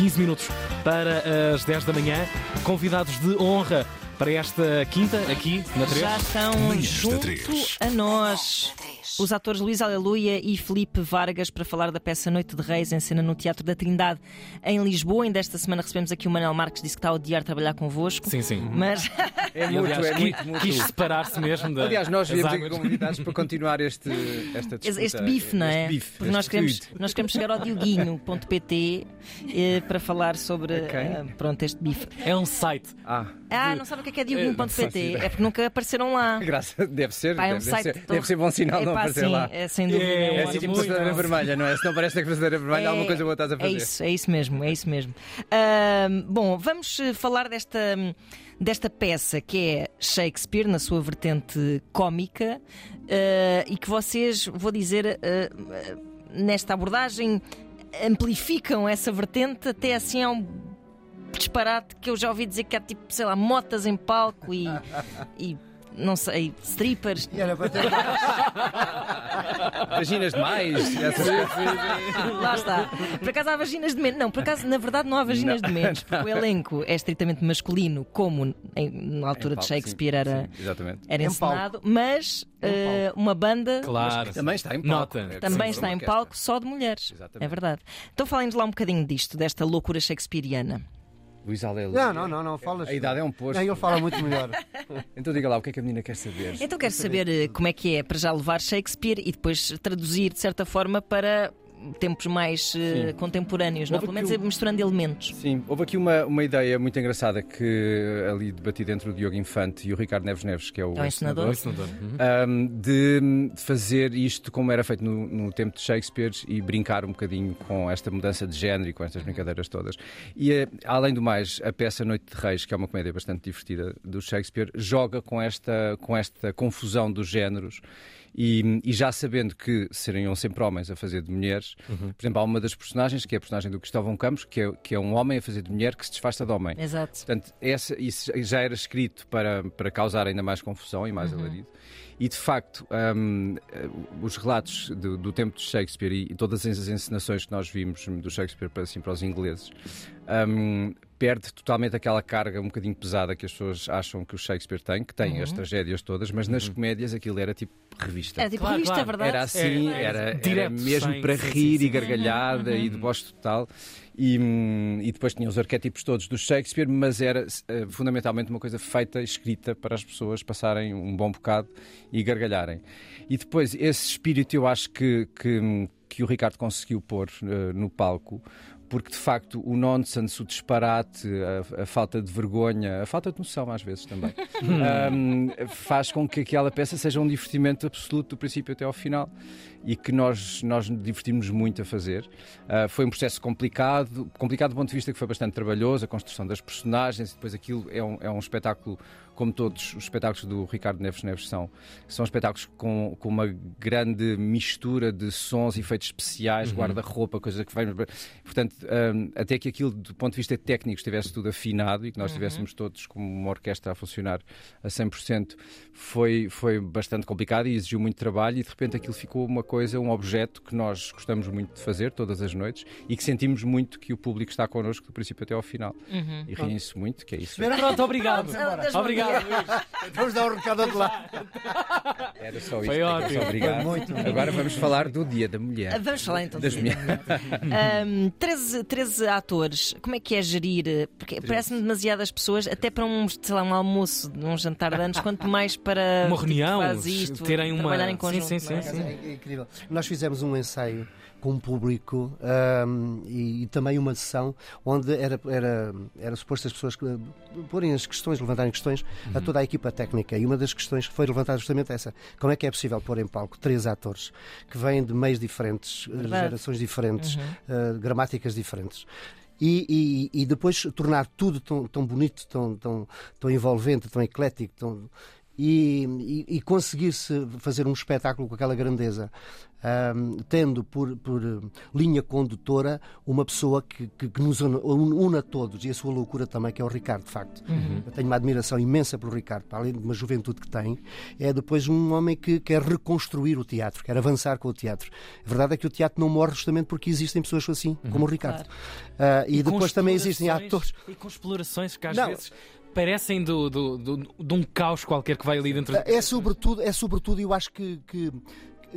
15 minutos para as 10 da manhã. Convidados de honra para esta quinta, aqui na 3. Já estão junto a nós. Os atores Luís Aleluia e Felipe Vargas para falar da peça Noite de Reis em cena no Teatro da Trindade em Lisboa. Ainda esta semana recebemos aqui o Manel Marques, disse que está a odiar trabalhar convosco. Sim, sim. Mas É E, mútuo, aliás, é muito mútuo. quis separar-se mesmo da. Aliás, nós viemos aqui convidados para continuar este, esta disputa. este bife, não é? Este bife, Porque nós este queremos, feud. nós queremos chegar ao Dioguinho.pt eh, para falar sobre Ok. eh, pronto, este bife. É um site. Ah, Ah, não sabe o que é que é faço Dioguinho.pt? É porque nunca apareceram lá. graça, deve ser. Pá, é um deve, site ser deve ser bom sinal não Sim, lá. É sem dúvida. É, É assim tipo muito passadeira vermelha, não é? Se não parece que passadeira vermelha, alguma coisa boa estás a fazer. É isso, é isso mesmo, é isso mesmo. Ahm, bom, vamos eh, falar desta, desta peça que é Shakespeare, na sua vertente cómica, eh, e que vocês, vou dizer, eh, nesta abordagem, amplificam essa vertente até assim a um disparate que eu já ouvi dizer que há tipo, sei lá, motas em palco e. e não sei, strippers. E olha, para ter- Vaginas demais. essas. Lá está. Por acaso há vaginas de menos. Não, por acaso, na verdade, não há vaginas de menos, porque o elenco é estritamente masculino, como em- na altura Em de palco, Shakespeare sim, era, sim, exatamente. era Em encenado, mas eh, uma banda Claro. Também está em palco. Nota. É também sim, está uma em palco só de mulheres. Exatamente. É verdade. Então falem-nos lá um bocadinho disto, desta loucura shakespeariana. Luís Aleluia. Não, não, não, não, falas. A idade é um posto. Não, ele fala muito melhor. Então diga lá, o que é que a menina quer saber? Então quero saber eh, como é que é para já levar Shakespeare e depois traduzir de certa forma para tempos mais Sim. contemporâneos, não? Houve pelo menos aqui um- misturando elementos. Sim, houve aqui uma, uma ideia muito engraçada que ali debatida entre o Diogo Infante e o Ricardo Neves Neves, que é o, É o encenador. Oi, senador. Uhum. um, de, de fazer isto como era feito no, no tempo de Shakespeare e brincar um bocadinho com esta mudança de género e com estas brincadeiras todas. E eh, além do mais, a peça Noite de Reis, que é uma comédia bastante divertida do Shakespeare, joga com esta, com esta confusão dos géneros. E, e já sabendo que seriam sempre homens a fazer de mulheres, por exemplo, há uma das personagens, que é a personagem do Cristóvão Campos, que é, que é um homem a fazer de mulher que se disfarça de homem. Exato. Portanto, essa, isso já era escrito para, para causar ainda mais confusão e mais alarido. E de facto, hum, eh, os relatos do, do tempo de Shakespeare e, e todas as encenações que nós vimos do Shakespeare para, assim, para os ingleses hum, perde totalmente aquela carga um bocadinho pesada que as pessoas acham que o Shakespeare tem, que tem as tragédias todas, mas nas comédias aquilo era tipo revista. Era tipo Claro, é claro. verdade. Era assim, É, é, era, era direto, mesmo sem- para sim, rir sim, e gargalhada e deboche total. E, hum, e depois tinha os arquétipos todos do Shakespeare, mas era eh, fundamentalmente uma coisa feita, escrita para as pessoas passarem um bom bocado e gargalharem. E depois, esse espírito eu acho que, que, que o Ricardo conseguiu pôr eh, no palco. Porque de facto o nonsense, o disparate, a, a falta de vergonha, a falta de noção às vezes também, hum, faz com que aquela peça seja um divertimento absoluto do princípio até ao final e que nós, nós nos divertimos muito a fazer. Ah, foi um processo complicado, complicado do ponto de vista que foi bastante trabalhoso, a construção das personagens, e depois aquilo é um, é um espetáculo, como todos os espetáculos do Ricardo Neves Neves são, são espetáculos com, com uma grande mistura de sons, efeitos especiais, guarda-roupa, coisa que vai. Portanto, ah, até que aquilo, do ponto de vista técnico, estivesse tudo afinado e que nós estivéssemos todos como uma orquestra a funcionar a 100%, foi, foi bastante complicado e exigiu muito trabalho e de repente aquilo ficou uma coisa, um objeto que nós gostamos muito de fazer todas as noites e que sentimos muito que o público está connosco do princípio até ao final. E riem-se muito, que é isso. Pronto, obrigado. Pronto, Obrigado. Vamos dar um recado de lá. Era só Foi isto. era ótimo. só obrigado. Foi muito. Agora vamos falar do Dia da Mulher. Vamos falar então Das do minhas- um, 13, 13 atores, como é que é gerir? eh, Porque parece-me demasiadas pessoas, até para um, sei lá, um almoço, um jantar de anos, quanto mais para Uma tipo, reunião, faz isto, terem uma- trabalhar em Sim, conjunto. sim, sim, não é? sim. É incrível. Nós fizemos um ensaio com um público ahm, e, e também uma sessão onde era, era, era suposto as pessoas que, porem as questões, levantarem questões a toda a equipa técnica. E uma das questões que foi levantada justamente essa: como é que é possível pôr em palco três atores que vêm de meios diferentes, eh, Verdade. gerações diferentes, eh, gramáticas diferentes? E, e- e depois tornar tudo tão, tão bonito, tão, tão, tão envolvente, tão eclético, tão, e, e- e conseguir-se fazer um espetáculo com aquela grandeza ahm, tendo por, por, eh, linha condutora uma pessoa que, que, que nos une, une a todos e a sua loucura também, que é o Ricardo, de facto. Eu tenho uma admiração imensa pelo Ricardo, para além de uma juventude que tem, é depois um homem que quer reconstruir o teatro, quer avançar com o teatro. A verdade é que o teatro não morre justamente porque existem pessoas assim, como o Ricardo. Ah, e, com depois também existem explorações- atores. E com explorações que às Não. vezes parecem do, do- do- de um caos qualquer que vai ali dentro. É sobretudo, é sobretudo eu acho que, que,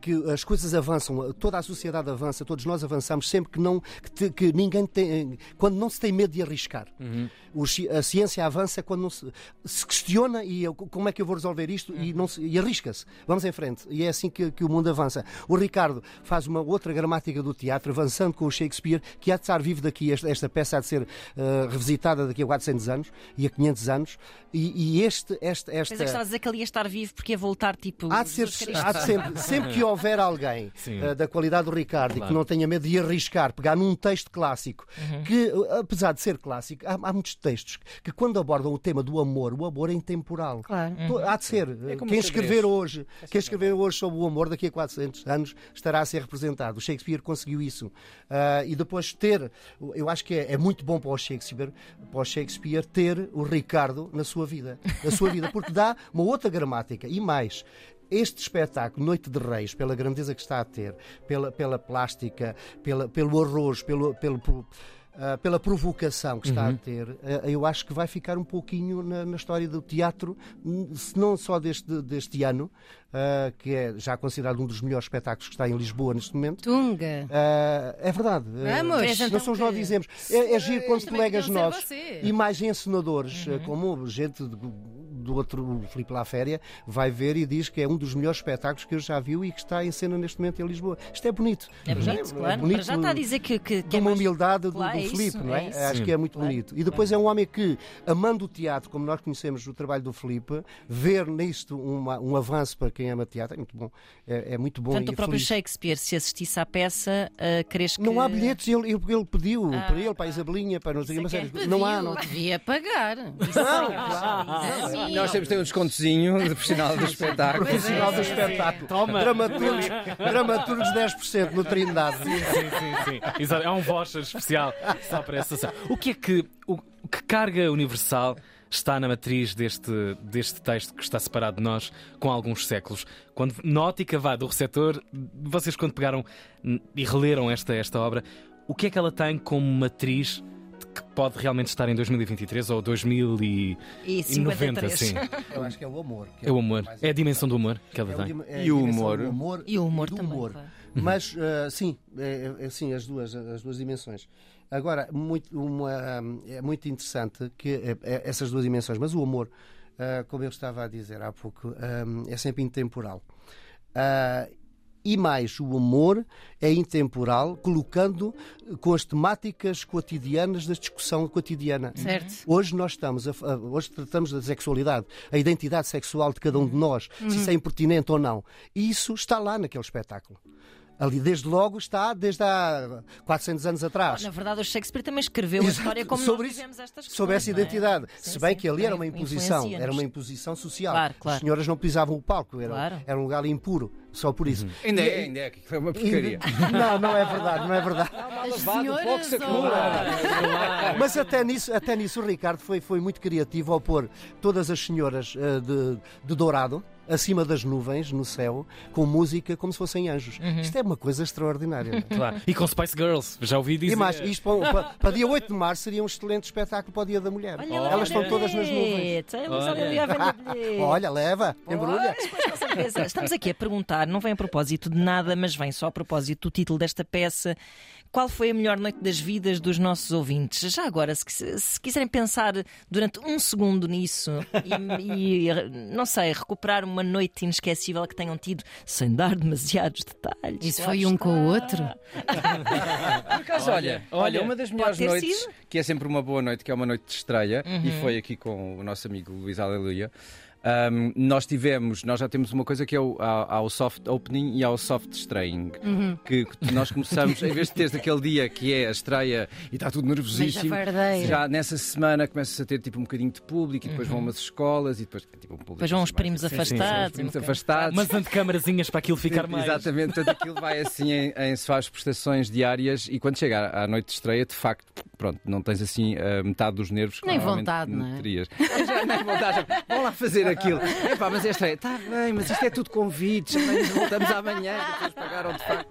que as coisas avançam, toda a sociedade avança, todos nós avançamos sempre que não que, te- que ninguém tem quando não se tem medo de arriscar. O ci- a ciência avança quando não se, se questiona e eu- como é que eu vou resolver isto e, não se- e arrisca-se. Vamos em frente. E é assim que, que o mundo avança. O Ricardo faz uma outra gramática do teatro, avançando com o Shakespeare, que há de estar vivo daqui, esta, esta peça há de ser eh, revisitada daqui a 400 anos e a 500 anos. E, e este, este, esta. Mas é que estava a dizer que ele ia estar vivo porque ia voltar tipo. Há de, ser, há de sempre, sempre que houver alguém eh, da qualidade do Ricardo e Claro. que não tenha medo de arriscar, pegar num texto clássico, que eh, apesar de ser clássico, há, há muitos textos que quando abordam o tema do amor, o amor é intemporal. Claro. To- Há de ser. É Quem escrever hoje, quem escrever hoje sobre o amor daqui a 400 anos estará a ser representado. O Shakespeare conseguiu isso. Ah, e depois ter, eu acho que é, é muito bom para o Shakespeare, para o Shakespeare ter o Ricardo na sua vida, na sua vida, porque dá uma outra gramática e mais. Este espetáculo, Noite de Reis, pela grandeza que está a ter, pela, pela plástica, pela, pelo arroz, pelo, pelo, ah, pela provocação que está a ter, ah, eu acho que vai ficar um pouquinho na, na história do teatro, se não só deste, deste ano, ah, que é já considerado um dos melhores espetáculos que está em Lisboa neste momento. Tunga. É verdade. Vamos. Não então somos nós dizemos. É, é giro quando também colegas nossos e mais encenadores, eh, como gente do, do outro, o Filipe La Féria, vai ver e diz que é um dos melhores espetáculos que eu já viu e que está em cena neste momento em Lisboa. Isto é bonito. É bonito, claro. Para já está a dizer que, que, que é uma mais- humildade do, Claro, do é isso, Filipe, não é? é isso. Acho que é muito Claro. bonito. E depois é um homem que, amando o teatro, como nós conhecemos o trabalho do Filipe, ver nisto uma- um avanço para quem ama teatro é muito bom. É, é muito bom Portanto, o próprio feliz. Shakespeare, se assistisse à peça, uh, crees que. Não há bilhetes, ele, ele, ele pediu Ah, para ele, para a Isabelinha, para não sei Isso mas é que não há, não. Devia pagar. Nós temos de ter um descontozinho de profissional do espetáculo. Profissional do espetáculo. Toma. Dramaturgos, dramaturgos 10% no Trindade. Sim, sim, sim. Exato. É um voucher especial só para essa sessão. O que é que. O, que carga universal está na matriz deste, deste texto que está separado de nós com alguns séculos? Quando na ótica vá do receptor, vocês quando pegaram e releram esta, esta obra, o que é que ela tem como matriz que pode realmente estar em 2023 ou 2090? E 53. Sim. Eu acho que é o amor. que É o amor. É a dimensão do amor que ela É o tem. é E o humor? humor E o humor do também. humor. claro. Mas, ah, sim, é, é, sim, as duas, as duas dimensões. Agora, muito, uma, é muito interessante que é- é essas duas dimensões, mas o amor, ah, como eu estava a dizer há pouco, ah, é sempre intemporal. Ah, e mais, o amor é intemporal, colocando com as temáticas cotidianas da discussão cotidiana. Certo. Hoje nós estamos, a, hoje tratamos da sexualidade, a identidade sexual de cada um de nós, se isso é impertinente ou não. E isso está lá naquele espetáculo. Ali, desde logo, está desde há 400 anos atrás. Na verdade, o Shakespeare também escreveu a história como Sobre nós isso- estas questões. Sobre essa é? identidade. Sim, Se bem sim, que ali era é, uma imposição, era uma imposição social. Claro, claro. As senhoras não pisavam o palco, era, Claro. era um lugar impuro, só por isso. Ainda é, ainda é, que foi uma porcaria. Não, não é verdade, não é verdade. As senhoras ou- Mas até nisso, até nisso o Ricardo foi, foi muito criativo ao pôr todas as senhoras eh, de, de dourado acima das nuvens, no céu, com música como se fossem anjos. Uhum. Isto é uma coisa extraordinária. não é? Claro. E com Spice Girls, já ouvi dizer. E mais, isto para, para, para dia 8 de março seria um excelente espetáculo para o Dia da Mulher. Olha, Elas estão todas nas nuvens. Olha. Olha, leva, embrulha. Pois. Estamos aqui a perguntar, não vem a propósito de nada, mas vem só a propósito do título desta peça. Qual foi a melhor noite das vidas dos nossos ouvintes? Já agora, se, se quiserem pensar durante um segundo nisso e, e, não sei, recuperar uma noite inesquecível que tenham tido, sem dar demasiados detalhes. Isso lá foi um com o outro? Por acaso, olha, olha, uma das melhores noites, sido. que é sempre uma boa noite, que é uma noite de estreia, Uhum. e foi aqui com o nosso amigo Luís Aleluia. Um, nós tivemos, nós já temos uma coisa que é o, há, há o soft opening e há o soft straying. Uhum. Que, que nós começamos, em vez de teres aquele dia que é a estreia e está tudo nervosíssimo, javardeira. já nessa semana começas a ter tipo um bocadinho de público e depois vão umas escolas e depois é, tipo um público. Depois vão uns mais- primos sim, sim, sim, afastados, afastados. Mas para aquilo ficar mais. Exatamente, portanto aquilo vai assim em, em se faz prestações diárias e quando chega à à noite de estreia, de facto, pronto, não tens assim a metade dos nervos que Nem vontade, não é? terias. Já nem vontade, vão lá fazer aquilo. Epá, mas é está bem, mas isto é tudo convites, também voltamos amanhã, pessoas pagaram de facto.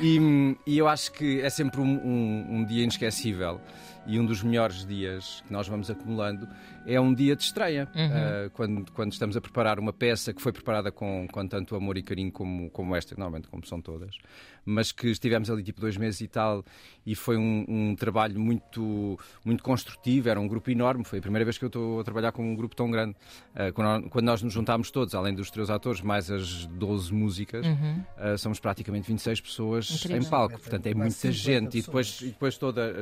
E, e eu acho que é sempre um, um- um dia inesquecível. E um dos melhores dias que nós vamos acumulando é um dia de estreia. Uh, quando, quando estamos a preparar uma peça que foi preparada com, com tanto amor e carinho como, como esta, normalmente como são todas, mas que estivemos ali tipo dois meses e tal, e foi um, um trabalho muito, muito construtivo, era um grupo enorme, foi a primeira vez que eu estou a trabalhar com um grupo tão grande. Uh, quando, quando nós nos juntámos todos, além dos três atores, mais as 12 músicas, uh, somos praticamente 26 pessoas Incrível. em palco, portanto é muita 50 gente. E depois, e depois toda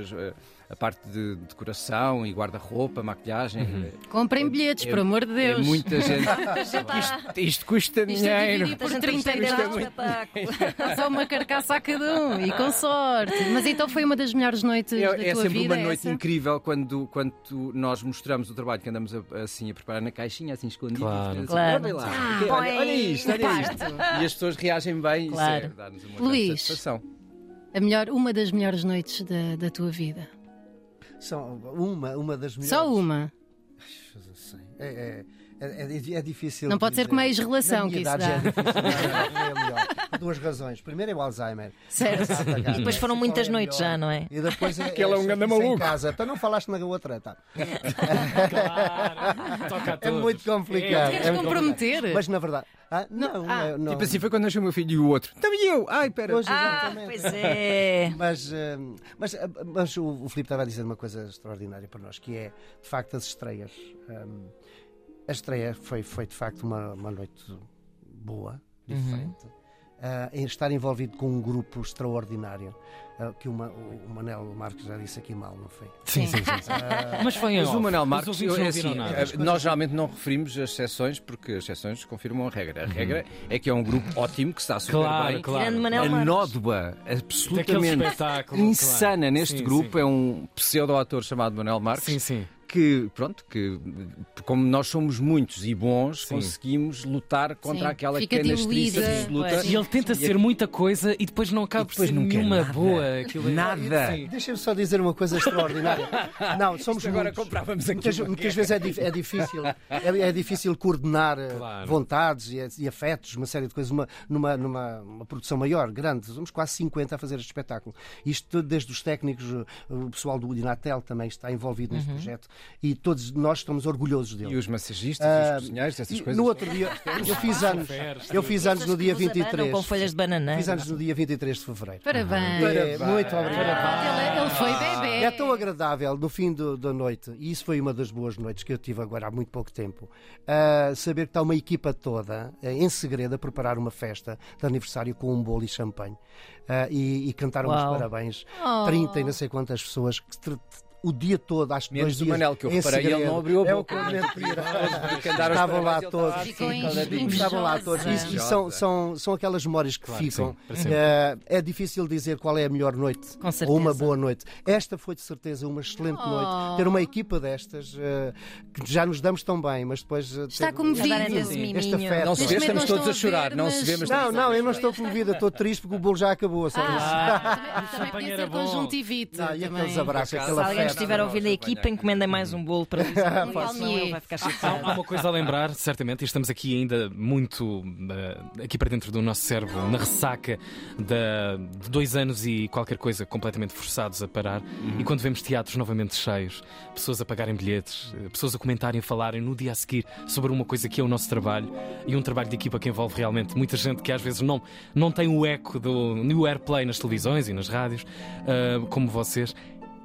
a, a parte de decoração e guarda-roupa, maquilhagem. Comprem bilhetes, É- por amor de É Deus. muita gente. isto, isto custa Isto é dinheiro. por Muita gente 30 a gostar euros. do espetáculo. Só uma carcaça a cada um e com sorte. Mas então foi uma das melhores noites É, da é tua sempre vida. uma noite essa? incrível quando, quando nós mostramos o trabalho que andamos a, assim a preparar na caixinha, assim escondido. Claro. assim, Claro. Olha lá, Ah, olha, olha isto, olha isto. E as pessoas reagem bem Claro. e isso é, dá-nos uma Luís. grande satisfação. A melhor, uma das melhores noites da, da tua vida. São uma, uma das melhores. Só uma. Sim. É, é, é, é difícil. Não pode ser dizer. com uma ex-relação que isso já dá. é difícil, é? É melhor. Duas razões. Primeiro é o Alzheimer. Certo. E depois foram muitas noites já, não é? E depois é, Aquele é um em maluco. casa. Para não falaste na outra, tá. Claro. Toca a É todos. muito complicado. Queres É muito comprometer? complicado. Mas na verdade. Ah, não, ah, não, não. Tipo assim foi quando nasceu o meu filho e o outro. Também eu! Ai, pera. Pois, Ah, exatamente. pois é. Mas, eh, mas, eh, mas o, o Filipe estava a dizer uma coisa extraordinária para nós, que é, de facto, as estreias. Um, a estreia foi, foi de facto, uma, uma noite boa, diferente. Ah, em estar envolvido com um grupo extraordinário, ah, que o, Ma- o Manel Marques já disse aqui mal, não foi? Sim, sim, sim. sim. Mas foi em Mas o Manel Marques, eu- é assim, eh, nós geralmente não referimos as exceções porque as exceções confirmam a regra. A regra é que é um grupo ótimo, que está super Claro, bem. claro. Manel a nódoa absolutamente insana claro. neste Sim, grupo sim. é um pseudo-ator chamado Manuel Marques Sim, sim. Que, pronto, que como nós somos muitos e bons, Sim. conseguimos lutar contra Sim. aquela Fica canastriça diluída. absoluta. E ele tenta ser muita coisa e depois não acaba por depois ser nenhuma nada. boa. Aquilo é- Nada. Sim. Deixa-me só dizer uma coisa extraordinária. Não, somos agora muitos. comprávamos aqui Muitas, muitas vezes é, dif- é difícil, é, é difícil coordenar eh, Claro. vontades e, e afetos, uma série de coisas, uma, numa, numa uma produção maior, grande. Somos quase 50 a fazer este espetáculo. Isto tudo desde os técnicos, o pessoal do Inatel também está envolvido neste projeto e todos nós estamos orgulhosos dele. E os massagistas, Ah, os cozinheiros, essas coisas. No outro dia, eu fiz anos, eu fiz anos no dia Pessoas que nos abanam 23. Com folhas de bananeira. Fiz anos no dia 23 de fevereiro. Parabéns. É, muito obrigado. Ele, ele foi bebê. É tão agradável no fim do- da noite, e isso foi uma das boas noites que eu tive agora há muito pouco tempo, ah, saber que está uma equipa toda ah, em segredo a preparar uma festa de aniversário com um bolo e champanhe Ah, e, e cantaram os parabéns. Oh. 30 e não sei quantas pessoas que o dia todo, acho que Menos dois o. Manel, que eu em reparei, ele não abriu a É o boca. que eu mentira. Porque andaram os Estavam lá todos. Estavam lá todos. Isso são, são, são aquelas memórias que Claro que ficam. sim. Eh, é difícil dizer qual é a melhor noite Com certeza. ou uma boa noite. Esta foi de certeza uma excelente Oh. noite. Ter uma equipa destas eh, que já nos damos tão bem, mas depois. eh, Está ter- comovido. Miminho. afeto. Não se vê, estamos todos a chorar. Não se vê, mas Não, não, eu não estou comovida, estou triste porque o bolo já acabou. Ah, também, podia ser conjuntivite. E aqueles abraços, Por acaso, estiver a ouvir da equipa, encomendem mais um bolo para Senão palmier. ele vai ficar Há, chateado. há uma coisa a lembrar, certamente, e estamos aqui ainda muito eh, aqui para dentro do nosso cérebro, na ressaca da- de dois anos e qualquer coisa completamente forçados a parar. E quando vemos teatros novamente cheios, pessoas a pagarem bilhetes, eh, pessoas a comentarem, a falarem no dia a seguir sobre uma coisa que é o nosso trabalho e um trabalho de equipa que envolve realmente muita gente que às vezes não, não tem o eco do new airplay nas televisões e nas rádios, eh, como vocês.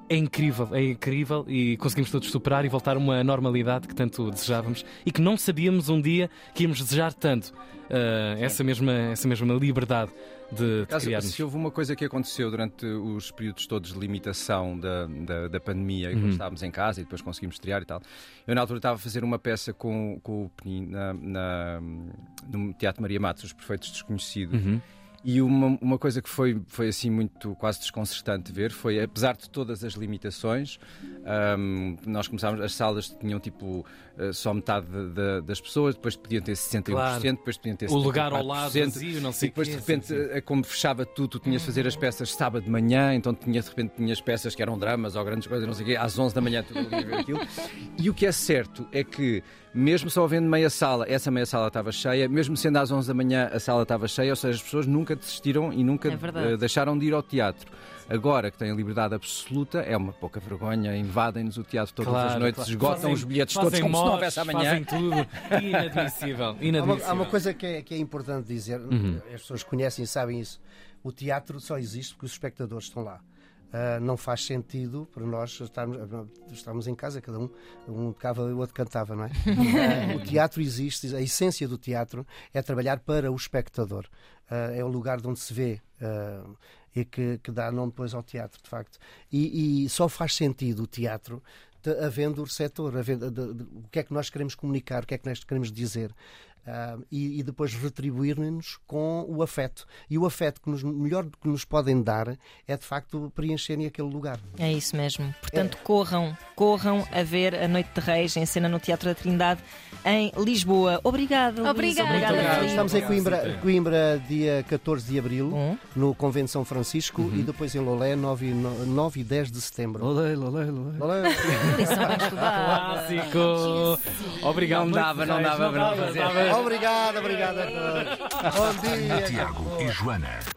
É incrível, é incrível e conseguimos todos superar e voltar a uma normalidade que tanto desejávamos e que não sabíamos um dia que íamos desejar tanto. Ah, essa, mesma, essa mesma liberdade de, de Caso, se houve uma coisa que aconteceu durante os períodos todos de limitação da, da, da pandemia, Uhum. quando estávamos em casa e depois conseguimos estrear e tal, eu na altura estava a fazer uma peça com, com o Penin na, na- no Teatro Maria Matos, Os Perfeitos Desconhecidos. Uhum. E uma, uma coisa que foi, foi assim muito quase desconcertante ver foi, apesar de todas as limitações, ahm, nós começámos, as salas tinham tipo só metade de- de- das pessoas, depois podiam ter 61%, Claro. depois podiam ter O lugar ao lado 74%, vazio, não e sei o depois de repente, eh, como fechava tudo, tu tinhas de fazer as peças sábado de manhã, então tinha, de repente tinhas peças que eram dramas ou grandes coisas, não sei o quê, às 11 da manhã tudo ali a ver aquilo. E o que é certo é que, mesmo só havendo meia sala, essa meia sala estava cheia, mesmo sendo às 11 da manhã a sala estava cheia, ou seja, as pessoas nunca desistiram e nunca É eh, deixaram de ir ao teatro. Agora que têm a liberdade absoluta, é uma pouca vergonha, invadem-nos o teatro todas Claro, as noites, claro. esgotam Fazem- os bilhetes todos como se não houvesse amanhã. Fazem tudo. Inadmissível. Há uma, Inadmissível. há uma coisa que é, que é importante dizer, Uhum. as pessoas conhecem e sabem isso. O teatro só existe porque os espectadores estão lá. Ah, não faz sentido para nós estarmos, estarmos em casa, cada um, um tocava e o outro cantava, não é? Ah, o teatro existe, a essência do teatro é trabalhar para o espectador. Ah, é o lugar de onde se vê ah, e que, que dá nome depois ao teatro, de facto. E, e só faz sentido o teatro te- havendo o receptor, havendo, de- de- o que é que nós queremos comunicar, o que é que nós queremos dizer. Ah, e, e depois retribuir-nos com o afeto. E o afeto que nos, melhor que nos podem dar é de facto preencherem aquele lugar. É isso mesmo. Portanto, corram, corram a ver a Noite de Reis em cena no Teatro da Trindade em Lisboa. Obrigada, Luísa. Obrigada. Obrigada, obrigado. Estamos em Obrigado, Coimbra. Coimbra dia 14 de abril, Bom. no Convento de São Francisco, e depois em Lolé, 9 e, no- 9 e 10 de setembro. Lolé, lolé, lolé. Lolé. Clássico. Obrigado. Não dava, não dava para não fazer. dava. Obrigado, obrigado a todos. Bom dia. Tiago e Joana.